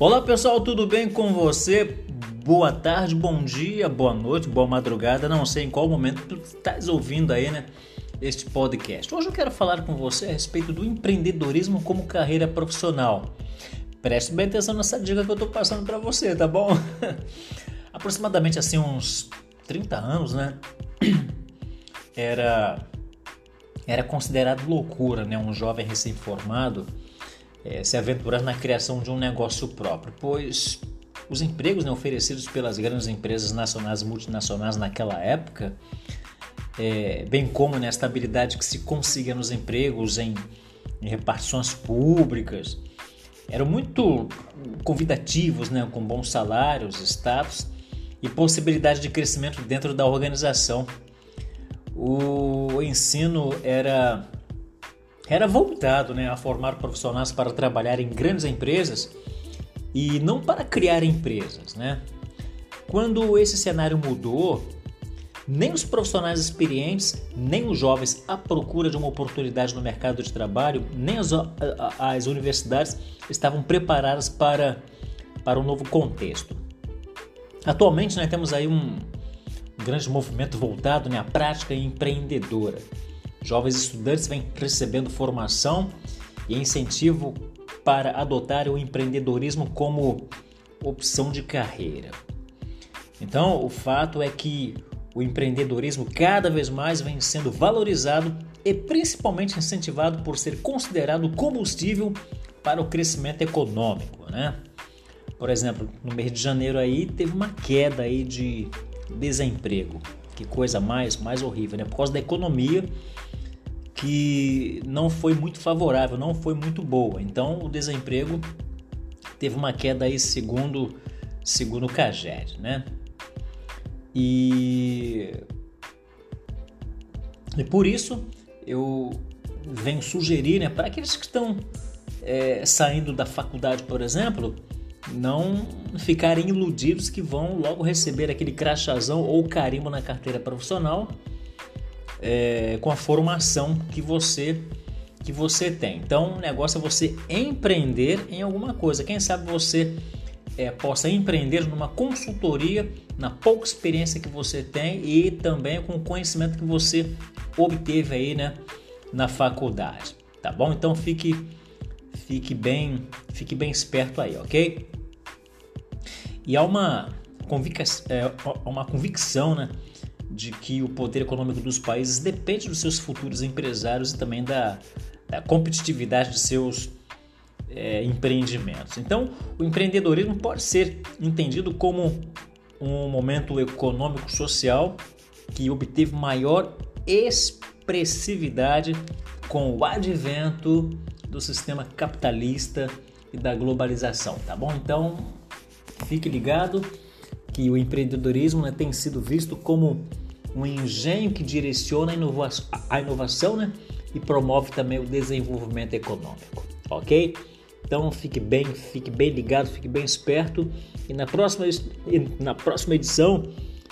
Olá pessoal, tudo bem com você? Boa tarde, bom dia, boa noite, boa madrugada. Não sei em qual momento tu estás ouvindo aí, né? Este podcast. Hoje eu quero falar com você a respeito do empreendedorismo como carreira profissional. Preste bem atenção nessa dica que eu estou passando para você, tá bom? Aproximadamente assim uns 30 anos, né? Era era considerado loucura, né? Um jovem recém-formado é, se aventurar na criação de um negócio próprio, pois os empregos né, oferecidos pelas grandes empresas nacionais e multinacionais naquela época, é, bem como né, a estabilidade que se conseguia nos empregos em, em repartições públicas, eram muito convidativos, né, com bons salários, status e possibilidade de crescimento dentro da organização. O ensino era era voltado né, a formar profissionais para trabalhar em grandes empresas e não para criar empresas. Né? Quando esse cenário mudou, nem os profissionais experientes, nem os jovens à procura de uma oportunidade no mercado de trabalho, nem as, as universidades estavam preparadas para, para um novo contexto. Atualmente, nós temos aí um grande movimento voltado né, à prática empreendedora. Jovens estudantes vêm recebendo formação e incentivo para adotar o empreendedorismo como opção de carreira. Então, o fato é que o empreendedorismo cada vez mais vem sendo valorizado e principalmente incentivado por ser considerado combustível para o crescimento econômico, né? Por exemplo, no mês de janeiro aí teve uma queda aí de desemprego. Que coisa mais mais horrível, né? Por causa da economia que não foi muito favorável, não foi muito boa. Então o desemprego teve uma queda aí segundo segundo o CAGED, né? E, e por isso eu venho sugerir, né, para aqueles que estão é, saindo da faculdade, por exemplo, não ficarem iludidos que vão logo receber aquele crachazão ou carimbo na carteira profissional é, com a formação que você que você tem. Então, o negócio é você empreender em alguma coisa. Quem sabe você é, possa empreender numa consultoria, na pouca experiência que você tem e também com o conhecimento que você obteve aí, né, na faculdade, tá bom? Então fique fique bem fique bem esperto aí, ok? E há uma, convic é, uma convicção, né? de que o poder econômico dos países depende dos seus futuros empresários e também da, da competitividade de seus é, empreendimentos. Então, o empreendedorismo pode ser entendido como um momento econômico social que obteve maior expressividade com o advento do sistema capitalista e da globalização, tá bom? Então, fique ligado que o empreendedorismo né, tem sido visto como um engenho que direciona a inovação, a inovação né, e promove também o desenvolvimento econômico, ok? Então fique bem, fique bem ligado, fique bem esperto e na próxima, na próxima edição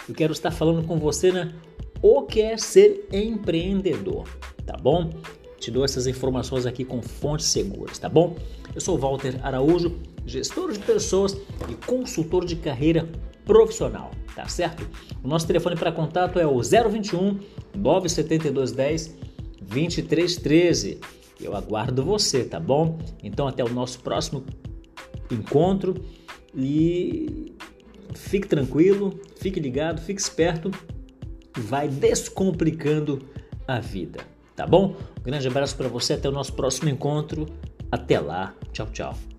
eu quero estar falando com você né, o que é ser empreendedor, tá bom? Te dou essas informações aqui com fontes seguras, tá bom? Eu sou Walter Araújo, gestor de pessoas e consultor de carreira profissional, tá certo? O nosso telefone para contato é o 021 97210 2313. Eu aguardo você, tá bom? Então até o nosso próximo encontro e fique tranquilo, fique ligado, fique esperto, vai descomplicando a vida, tá bom? Um grande abraço para você, até o nosso próximo encontro. Até lá. Tchau, tchau.